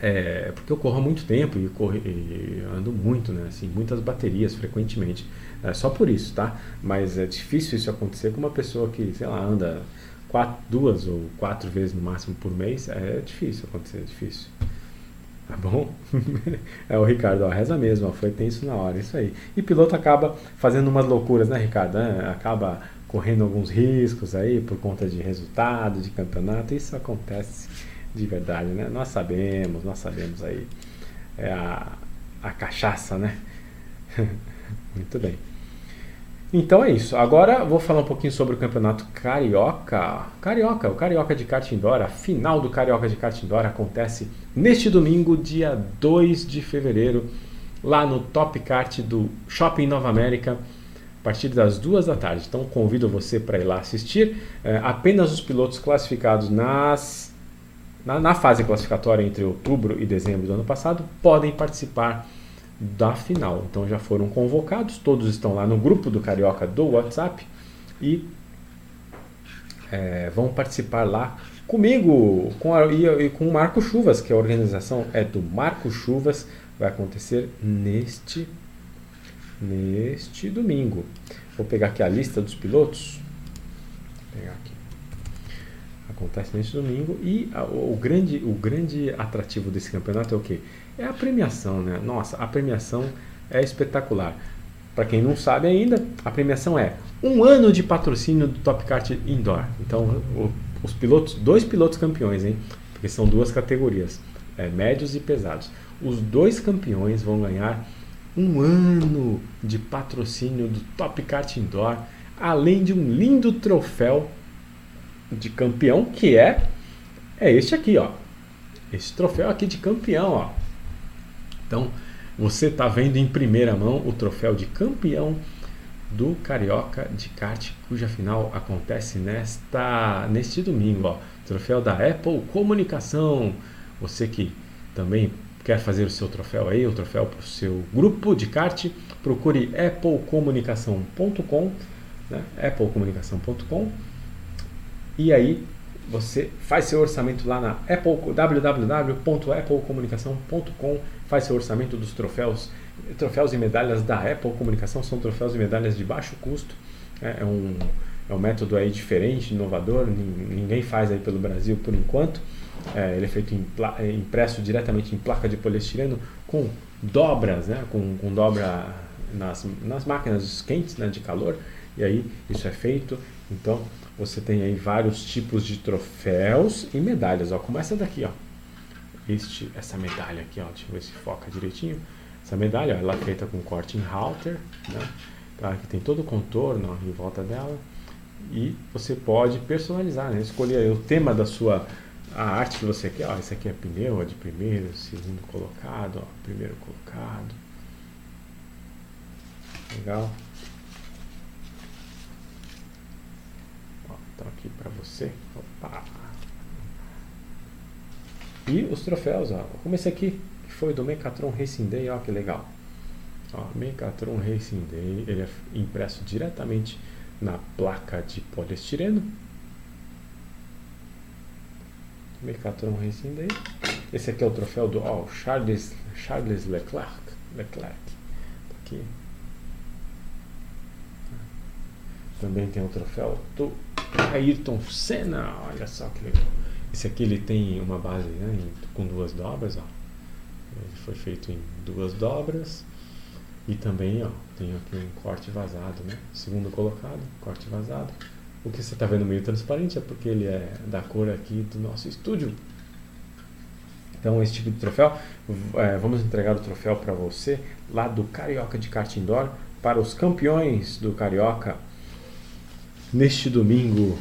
é, porque eu corro há muito tempo e, corro, e ando muito, né? Assim, muitas baterias frequentemente. É só por isso, tá? Mas é difícil isso acontecer com uma pessoa que, sei lá, anda quatro, duas ou quatro vezes no máximo por mês. É difícil acontecer, é difícil. Tá bom? é o Ricardo, ó, reza mesmo, ó, foi tenso na hora, isso aí. E piloto acaba fazendo umas loucuras, né, Ricardo? É, acaba correndo alguns riscos aí por conta de resultado, de campeonato, isso acontece de verdade, né? Nós sabemos, nós sabemos aí é a, a cachaça, né? Muito bem. Então é isso. Agora vou falar um pouquinho sobre o campeonato carioca. Carioca, o carioca de kart indoor, a final do carioca de kart indoor acontece neste domingo, dia 2 de fevereiro, lá no Top Kart do Shopping Nova América, a partir das duas da tarde. Então convido você para ir lá assistir. É, apenas os pilotos classificados nas na, na fase classificatória entre outubro e dezembro do ano passado, podem participar da final. Então já foram convocados, todos estão lá no grupo do Carioca do WhatsApp e é, vão participar lá comigo com a, e, e, com o Marco Chuvas, que a organização é do Marco Chuvas, vai acontecer neste neste domingo. Vou pegar aqui a lista dos pilotos. Vou pegar aqui acontece neste domingo e a, o, grande, o grande atrativo desse campeonato é o que? É a premiação, né? Nossa, a premiação é espetacular. Para quem não sabe ainda, a premiação é um ano de patrocínio do Top Kart Indoor. Então, o, os pilotos, dois pilotos campeões, hein? Porque são duas categorias, é, médios e pesados. Os dois campeões vão ganhar um ano de patrocínio do Top Kart Indoor, além de um lindo troféu de campeão, que é é este aqui, ó. Esse troféu aqui de campeão, ó. Então, você está vendo em primeira mão o troféu de campeão do Carioca de kart, cuja final acontece nesta neste domingo, ó. Troféu da Apple Comunicação. Você que também quer fazer o seu troféu aí, o troféu para o seu grupo de kart, procure applecomunicação.com, né? applecomunicação.com e aí você faz seu orçamento lá na Apple, www.applecomunicação.com, faz seu orçamento dos troféus, troféus e medalhas da Apple Comunicação, são troféus e medalhas de baixo custo, é, é um, é um método aí diferente, inovador, ninguém faz aí pelo Brasil por enquanto, é, ele é feito em, é, impresso diretamente em placa de poliestireno com dobras, né, com, com dobra nas, nas máquinas quentes né, de calor, e aí isso é feito, então você tem aí vários tipos de troféus e medalhas. Ó. Começa daqui, ó. Este, essa medalha aqui, ó. Deixa eu ver se foca direitinho. Essa medalha, ó, ela é feita com corte em halter, né? Tá, que tem todo o contorno ó, em volta dela. E você pode personalizar, né? Escolher o tema da sua a arte que você quer. Ó, esse aqui é pneu, é de primeiro, segundo colocado, ó, primeiro colocado. Legal. Aqui para você. Opa. E os troféus, ó. Como esse aqui, que foi do Mecatron Racing Day, ó que legal. Ó, Mecatron Racing Day, ele é impresso diretamente na placa de poliestireno. Mecatron Racing Day. Esse aqui é o troféu do ó, Charles, Charles Leclerc. Leclerc. Tá aqui. Também tem o troféu do Ayrton Senna, olha só que legal. Esse aqui ele tem uma base né, com duas dobras, ó. Ele foi feito em duas dobras. E também, ó, tem aqui um corte vazado, né? Segundo colocado, corte vazado. O que você está vendo meio transparente é porque ele é da cor aqui do nosso estúdio. Então, esse tipo de troféu, é, vamos entregar o troféu para você lá do Carioca de Kart Indoor para os campeões do Carioca Neste domingo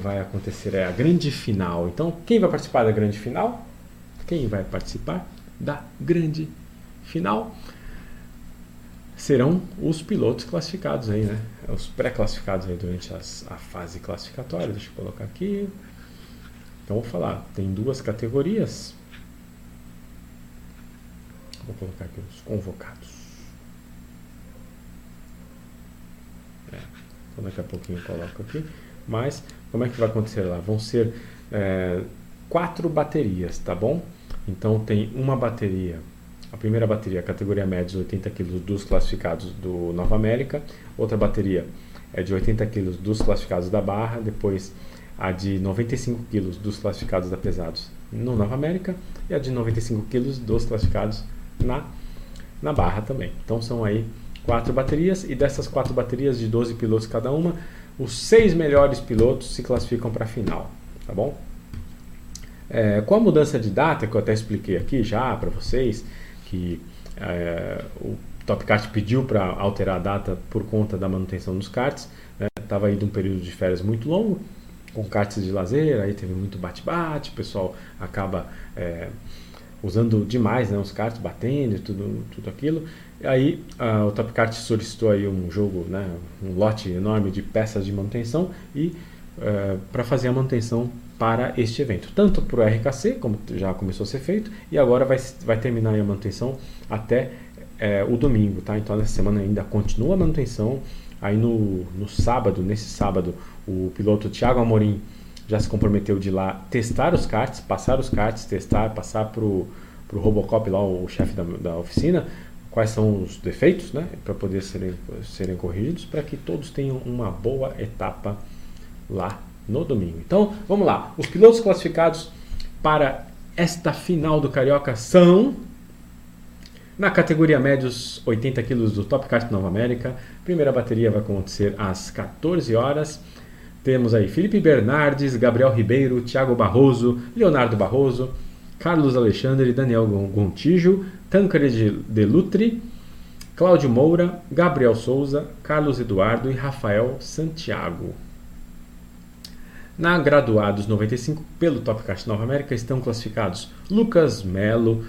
vai acontecer a grande final. Então, quem vai participar da grande final? Quem vai participar da grande final? Serão os pilotos classificados aí, né? Os pré-classificados aí durante as, a fase classificatória. Deixa eu colocar aqui. Então, vou falar. Tem duas categorias. Vou colocar aqui os convocados. Então daqui a pouquinho eu coloco aqui. Mas como é que vai acontecer lá? Vão ser é, quatro baterias, tá bom? Então tem uma bateria, a primeira bateria, categoria média, 80 kg dos classificados do Nova América. Outra bateria é de 80 kg dos classificados da Barra. Depois a de 95 kg dos classificados da Pesados no Nova América. E a de 95 kg dos classificados na, na Barra também. Então são aí quatro baterias e dessas quatro baterias de 12 pilotos cada uma, os seis melhores pilotos se classificam para a final, tá bom? É, com a mudança de data que eu até expliquei aqui já para vocês, que é, o Top Kart pediu para alterar a data por conta da manutenção dos karts, estava né? indo um período de férias muito longo, com karts de lazer, aí teve muito bate-bate, o pessoal acaba é, usando demais né, os karts, batendo e tudo, tudo aquilo. Aí uh, o Kart solicitou aí um jogo, né, um lote enorme de peças de manutenção e eh, para fazer a manutenção para este evento, tanto para o RKC, como já começou a ser feito, e agora vai, vai terminar a manutenção até uh, o domingo, tá? Então nessa semana ainda continua a manutenção. Aí no, no sábado, nesse sábado, o piloto Thiago Amorim já se comprometeu de ir lá testar os karts, passar os karts, testar, passar para o Robocop lá, o chefe da, da oficina, quais são os defeitos, né, para poder serem, serem corrigidos, para que todos tenham uma boa etapa lá no domingo. Então, vamos lá. Os pilotos classificados para esta final do Carioca são na categoria médios 80 kg do Top Kart Nova América. Primeira bateria vai acontecer às 14 horas. Temos aí Felipe Bernardes, Gabriel Ribeiro, Thiago Barroso, Leonardo Barroso, Carlos Alexandre, Daniel Gontijo, Tancred de Lutri, Cláudio Moura, Gabriel Souza, Carlos Eduardo e Rafael Santiago. Na Graduados 95, pelo Topcast Nova América, estão classificados Lucas Melo,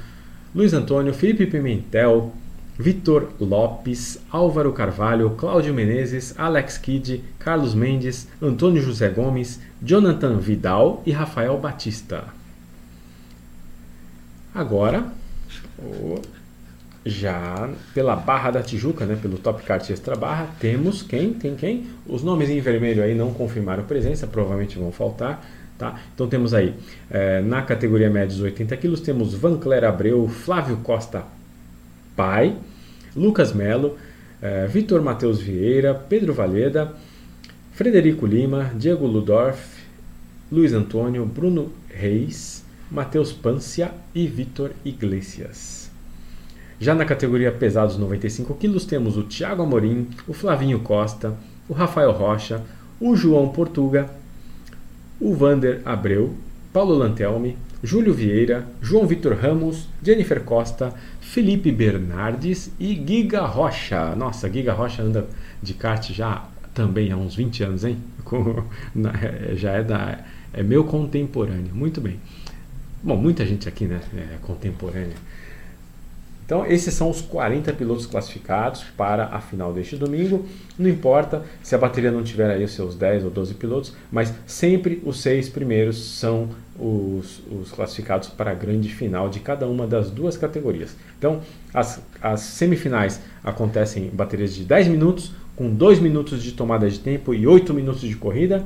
Luiz Antônio, Felipe Pimentel, Vitor Lopes, Álvaro Carvalho, Cláudio Menezes, Alex Kidd, Carlos Mendes, Antônio José Gomes, Jonathan Vidal e Rafael Batista. Agora, já pela Barra da Tijuca, né, pelo Top Kart Extra Barra, temos quem? Tem quem? Os nomes em vermelho aí não confirmaram presença, provavelmente vão faltar. Tá? Então temos aí, é, na categoria médios 80 quilos, temos Vancler Abreu, Flávio Costa Pai, Lucas Melo, é, Vitor Matheus Vieira, Pedro Valeda, Frederico Lima, Diego Ludorf, Luiz Antônio, Bruno Reis, Matheus Pância e Vitor Iglesias. Já na categoria pesados 95 quilos temos o Thiago Amorim, o Flavinho Costa, o Rafael Rocha, o João Portuga, o Vander Abreu, Paulo Lantelme, Júlio Vieira, João Vitor Ramos, Jennifer Costa, Felipe Bernardes e Giga Rocha. Nossa, Giga Rocha anda de kart já também há uns 20 anos, hein? já é da é meu contemporâneo. Muito bem. Bom, muita gente aqui, né, é contemporânea. Então, esses são os 40 pilotos classificados para a final deste domingo. Não importa se a bateria não tiver aí os seus 10 ou 12 pilotos, mas sempre os seis primeiros são os, os classificados para a grande final de cada uma das duas categorias. Então, as, as semifinais acontecem em baterias de 10 minutos, com 2 minutos de tomada de tempo e 8 minutos de corrida.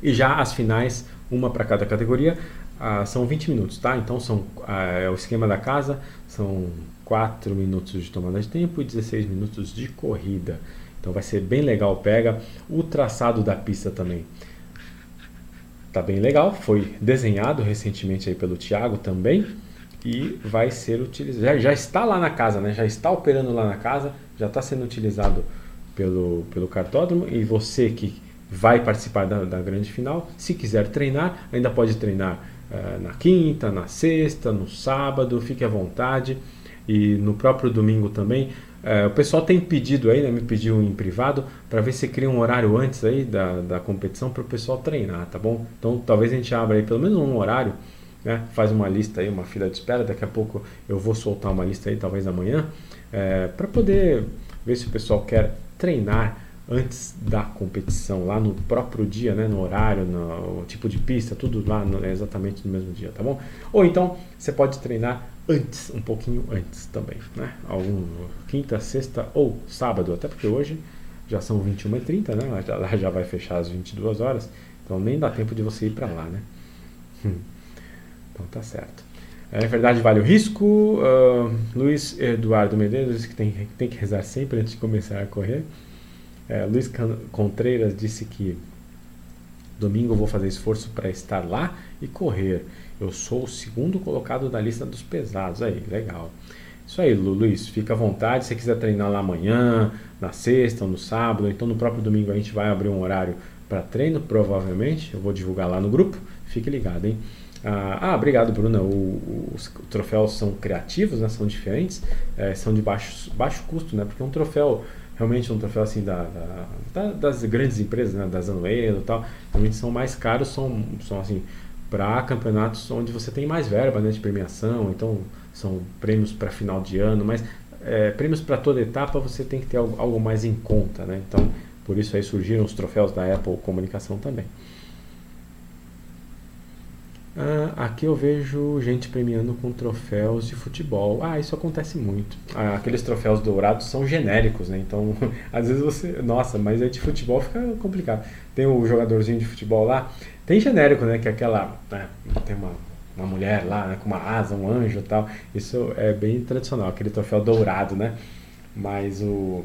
E já as finais, uma para cada categoria, ah, são 20 minutos, tá? Então são ah, é o esquema da casa, são 4 minutos de tomada de tempo e 16 minutos de corrida. Então vai ser bem legal, pega o traçado da pista também. Tá bem legal, foi desenhado recentemente aí pelo Thiago também e vai ser utilizado. Já, já está lá na casa, né? Já está operando lá na casa, já está sendo utilizado pelo, pelo cartódromo e você que vai participar da, da grande final, se quiser treinar, ainda pode treinar na quinta, na sexta, no sábado, fique à vontade. E no próprio domingo também. Uh, o pessoal tem pedido aí, né, me pediu em privado, para ver se cria um horário antes aí da, da competição para o pessoal treinar, tá bom? Então talvez a gente abra aí pelo menos um horário, né, faz uma lista aí, uma fila de espera. Daqui a pouco eu vou soltar uma lista aí, talvez amanhã, é, eh, para poder ver se o pessoal quer treinar antes da competição, lá no próprio dia, né, no horário, no tipo de pista, tudo lá no, exatamente no mesmo dia, tá bom? Ou então você pode treinar antes, um pouquinho antes também, né? Algum quinta, sexta ou sábado, até porque hoje já são 21h30, né? Já, já vai fechar às 22 horas, então nem dá tempo de você ir para lá, né? Hum. Então tá certo. É verdade, vale o risco. Uh, Luiz Eduardo Medeiros que tem, tem que rezar sempre antes de começar a correr. É, Luiz Contreiras disse que domingo eu vou fazer esforço para estar lá e correr. Eu sou o segundo colocado da lista dos pesados. Aí, legal. Isso aí, Luiz, fica à vontade. Se você quiser treinar lá amanhã, na sexta ou no sábado, então no próprio domingo a gente vai abrir um horário para treino, provavelmente. Eu vou divulgar lá no grupo. Fique ligado, hein? Ah, ah obrigado, Bruna. O, os troféus são criativos, né? são diferentes, é, são de baixo, baixo custo, né? Porque um troféu realmente um troféu assim da, da, da das grandes empresas, né, das Anuelo e tal, realmente são mais caros, são, são assim para campeonatos onde você tem mais verba né, de premiação, então são prêmios para final de ano, mas é, prêmios para toda etapa você tem que ter algo, algo mais em conta, né? Então por isso aí surgiram os troféus da Apple Comunicação também. Ah, aqui eu vejo gente premiando com troféus de futebol. Ah, isso acontece muito. Ah, aqueles troféus dourados são genéricos, né? Então, às vezes você. Nossa, mas é de futebol fica complicado. Tem o jogadorzinho de futebol lá. Tem genérico, né? Que é aquela. Né, tem uma, uma mulher lá né, com uma asa, um anjo e tal. Isso é bem tradicional, aquele troféu dourado, né? Mas o.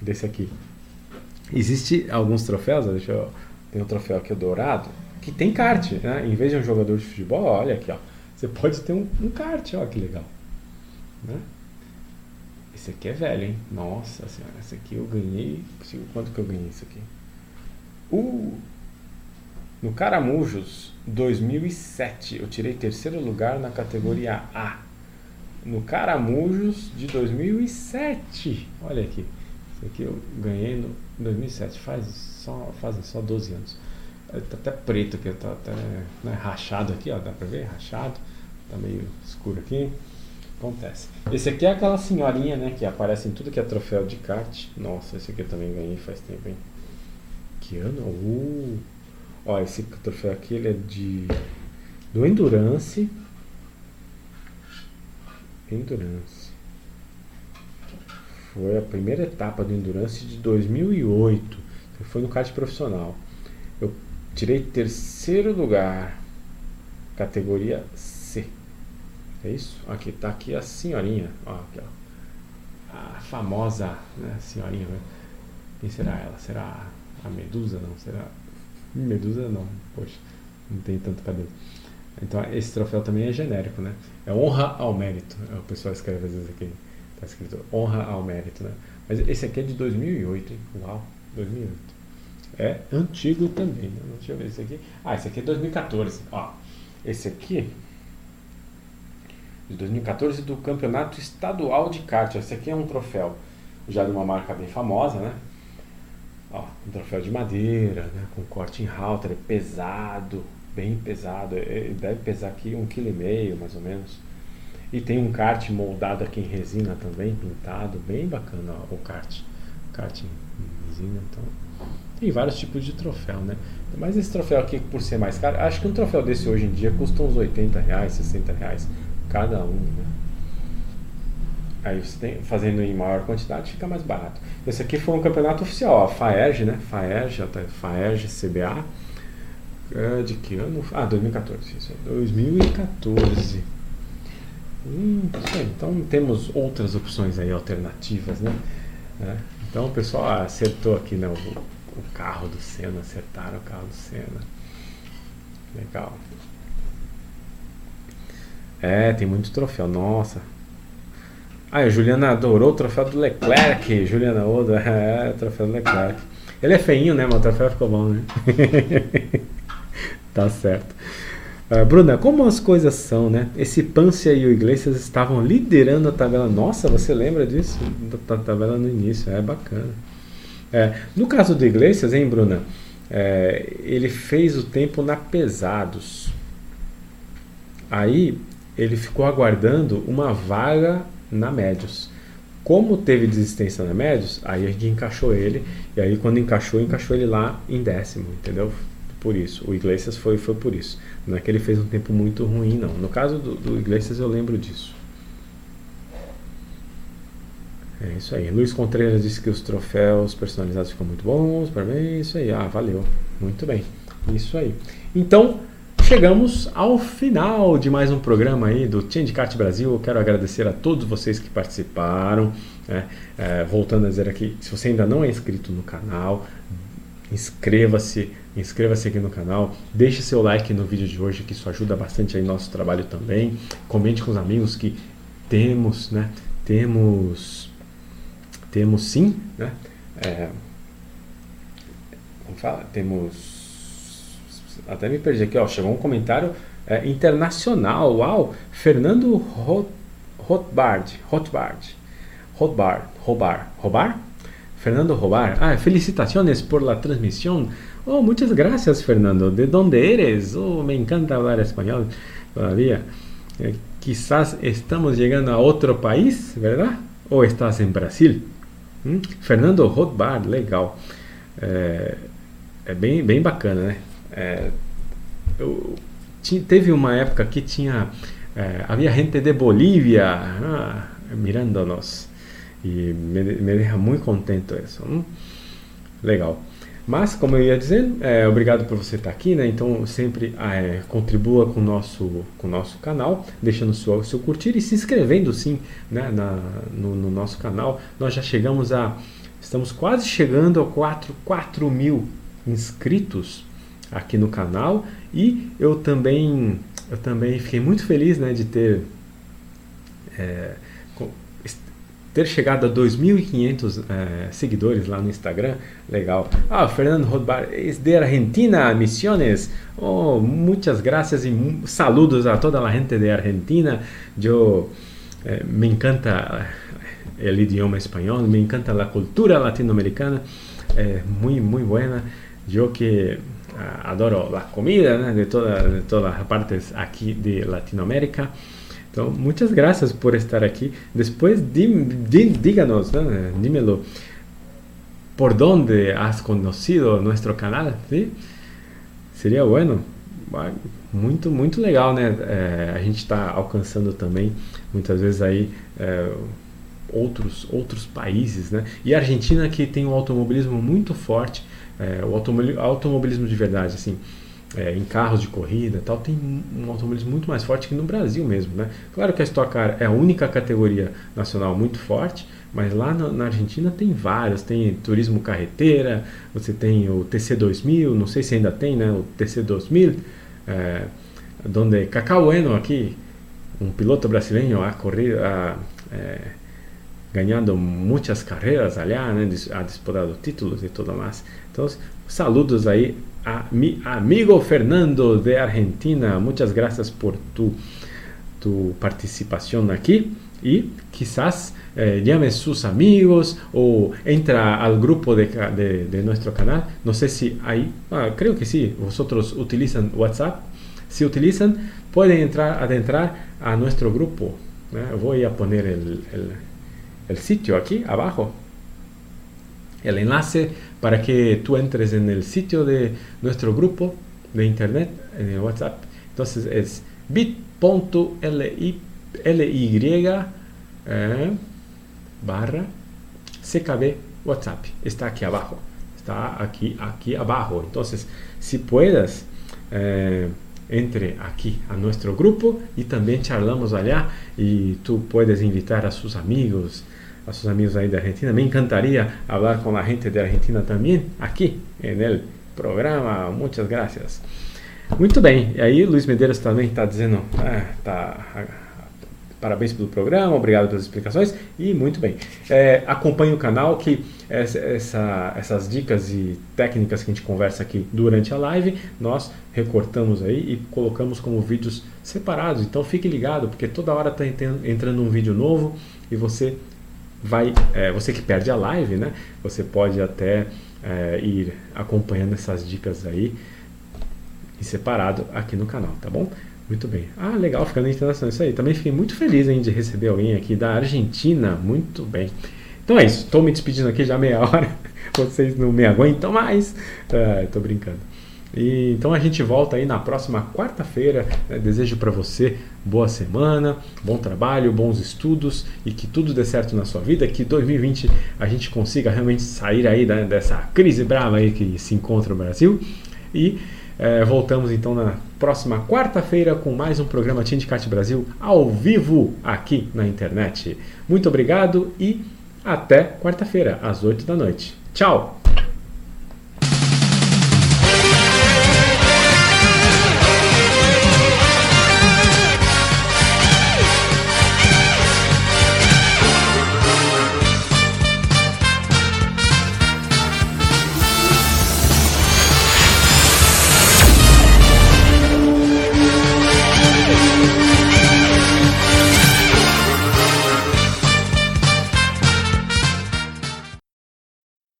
Desse aqui. Existe alguns troféus, deixa eu. Tem um troféu aqui dourado que tem kart, né? Em vez de um jogador de futebol, olha aqui, ó. Você pode ter um, um kart, ó, que legal. Né? Esse aqui é velho, hein? Nossa senhora, esse aqui eu ganhei. Quanto que eu ganhei isso aqui? Uh! No Caramujos 2007, eu tirei terceiro lugar na categoria A. No Caramujos de 2007. Olha aqui. Esse aqui eu ganhei no 2007. Faz só, fazem só 12 anos. Tá até preto aqui, tá até né, rachado aqui, ó, dá pra ver? Rachado. Tá meio escuro aqui. Acontece. Esse aqui é aquela senhorinha, né, que aparece em tudo que é troféu de kart. Nossa, esse aqui eu também ganhei faz tempo, hein? Que ano? Uh! Ó, esse troféu aqui, ele é de... Do Endurance. Endurance. Foi a primeira etapa do Endurance de 2008. Foi no kart profissional. Eu tirei terceiro lugar, categoria C. É isso? Aqui tá aqui a senhorinha, ó, aqui, ó. A famosa né, senhorinha. Né? Quem será ela? Será a Medusa? Não, será Medusa não. Poxa, não tem tanto cabelo. Então esse troféu também é genérico, né? É honra ao mérito. O pessoal escreve às vezes aqui. Tá escrito honra ao mérito, né? Mas esse aqui é de 2008, hein? Uau, 2008. É antigo também, né? Deixa eu ver esse aqui. Ah, esse aqui é 2014. Ó, esse aqui de 2014 do Campeonato Estadual de Kart. Esse aqui é um troféu já de uma marca bem famosa, né? Ó, um troféu de madeira, né? com corte em halter, é pesado, bem pesado. Ele deve pesar aqui um quilo e meio, mais ou menos. E tem um kart moldado aqui em resina também, pintado, bem bacana ó, o kart. Kart em resina, então. Tem vários tipos de troféu, né? Mas esse troféu aqui, por ser mais caro, acho que um troféu desse hoje em dia custa uns 80 reais, 60 reais cada um, né? Aí você tem, fazendo em maior quantidade fica mais barato. Esse aqui foi um campeonato oficial, a FAERJ, né? FAERJ, FAERJ CBA. De que ano? Ah, 2014. Isso, 2014. Hum, então temos outras opções aí alternativas, né? É, então o pessoal acertou aqui né, o, o carro do Senna, acertaram o carro do Senna. Legal. É, tem muito troféu, nossa. Ah, a Juliana adorou o troféu do Leclerc. Juliana Oda, é, troféu do Leclerc. Ele é feinho, né? Mas o troféu ficou bom, né? tá certo. Uh, Bruna, como as coisas são, né? Esse Pância e o Iglesias estavam liderando a tabela. Nossa, você lembra disso? Da tabela no início, é bacana. É, no caso do Iglesias, hein, Bruna? É, ele fez o tempo na pesados. Aí ele ficou aguardando uma vaga na médios. Como teve desistência na médios, aí a gente encaixou ele, e aí quando encaixou, encaixou ele lá em décimo, entendeu? Por isso, o Iglesias foi, foi por isso. Não é que ele fez um tempo muito ruim, não. No caso do, do Iglesias, eu lembro disso. É isso aí. Luiz Contreras disse que os troféus personalizados ficam muito bons. Parabéns. Isso aí. Ah, valeu. Muito bem. Isso aí. Então, chegamos ao final de mais um programa aí do Changecat Brasil. Eu quero agradecer a todos vocês que participaram. Né? É, voltando a dizer aqui, se você ainda não é inscrito no canal, inscreva-se, inscreva-se aqui no canal, deixe seu like no vídeo de hoje, que isso ajuda bastante aí nosso trabalho também. Comente com os amigos que temos, né? Temos, temos sim, né? É, como fala? Temos até me perdi aqui, ó, chegou um comentário é, internacional, uau, Fernando Hot, Hotbard, Hotbard, Hotbard, Robar, Robar? Fernando Robar, ah, felicitaciones por la transmisión. Oh, muchas gracias, Fernando. ¿De dónde eres? Oh, me encanta hablar español todavía. Eh, quizás estamos llegando a otro país, ¿verdad? ¿O estás en Brasil? ¿Mm? Fernando Hotbard, legal. É, é bem, bem bacana, né? É, eu, teve uma época que tinha é, havia gente de Bolívia ah, mirando-nos e me, me deixa muito contente isso. Hum? Legal. Mas, como eu ia dizendo, é, obrigado por você estar aqui, né? Então, sempre é, contribua com o nosso, com nosso canal, deixando o seu, seu curtir e se inscrevendo, sim, né? Na, no, no, nosso canal. Nós já chegamos a... Estamos quase chegando a 4, 4 mil inscritos aqui no canal e eu também eu também fiquei muito feliz né, de ter é, ter chegado a 2.500 é, seguidores lá no Instagram, legal. Ah, Fernando Rodbar, de Argentina, Misiones. Oh, muitas graças e saludos a toda a gente de Argentina. Eu eh, me encanta o idioma espanhol, me encanta a cultura latino-americana, é muito muito buena. Eu que adoro la comida ¿no? de, toda, de todas las partes aquí de Latinoamérica. Entonces, muchas gracias por estar dí, dí, díganos, ¿no? dímelo, ¿por dónde has conocido nuestro canal? ¿Sí? Sería bueno. Muito, muito legal, né? É, a gente está alcançando também, muitas vezes aí, é, outros, outros países, né? E a Argentina que tem um automobilismo muito forte, é, o automobilismo de verdade, assim, é, em carros de corrida tal, tem um automobilismo muito mais forte que no Brasil mesmo, né? Claro que a Stock Car é a única categoria nacional muito forte, mas lá na, na Argentina tem vários, tem turismo carreteira, você tem o TC2000, não sei se ainda tem, né? O TC2000, é, onde Cacau Bueno aqui, um piloto brasileiro a correr, a, é, ganhando muitas carreiras allá, né? Ha disputado títulos e tudo mais. Então, saludos aí a mi amigo Fernando de Argentina. Muchas gracias por tu, tu participación aquí y quizás eh, llame sus amigos o entra al grupo de, de, nuestro canal. No sé si hay, ah, creo que sí, vosotros utilizan WhatsApp. Si utilizan, pueden entrar, adentrar a nuestro grupo. ¿eh? Voy a poner el, el sitio aquí abajo el enlace para que tú entres en el sitio de nuestro grupo de internet, en el WhatsApp. Entonces es bit.ly eh, barra CKB WhatsApp. Está aquí abajo. Está aquí, aquí abajo. Entonces, si puedes, eh, entre aquí a nuestro grupo y también charlamos allá y tú puedes invitar a sus amigos, sus amigos ahí de Argentina. Me encantaría hablar con la gente de Argentina también aquí en el programa. Muchas gracias. Muito bem, e aí Luiz Medeiros também está dizendo, ah, tá, parabéns pelo programa, obrigado pelas explicações e muito bem. É, acompanhe o canal que essa, essas dicas e técnicas que a gente conversa aqui durante a live, nós recortamos aí e colocamos como vídeos separados. Então fique ligado, porque toda hora está entrando um vídeo novo e você vai, é, você que perde a live, né? Você pode até é, ir acompanhando essas dicas aí em separado aqui no canal, tá bom? Muito bem. Ah, legal, ficando internacional isso aí. Também fiquei muito feliz hein, de receber alguém aqui da Argentina. Muito bem. Então é isso. Estou me despedindo aqui já meia hora. Vocês não me aguentam mais. Estou brincando. E, então a gente volta aí na próxima quarta-feira. Né? Desejo para você boa semana, bom trabalho, bons estudos e que tudo dê certo na sua vida. Que 2020 a gente consiga realmente sair aí da, dessa crise brava aí que se encontra no Brasil. E é, voltamos então na próxima quarta-feira com mais um programa Tindicat Brasil ao vivo aqui na internet. Muito obrigado e até quarta-feira às 8 da noite. Tchau!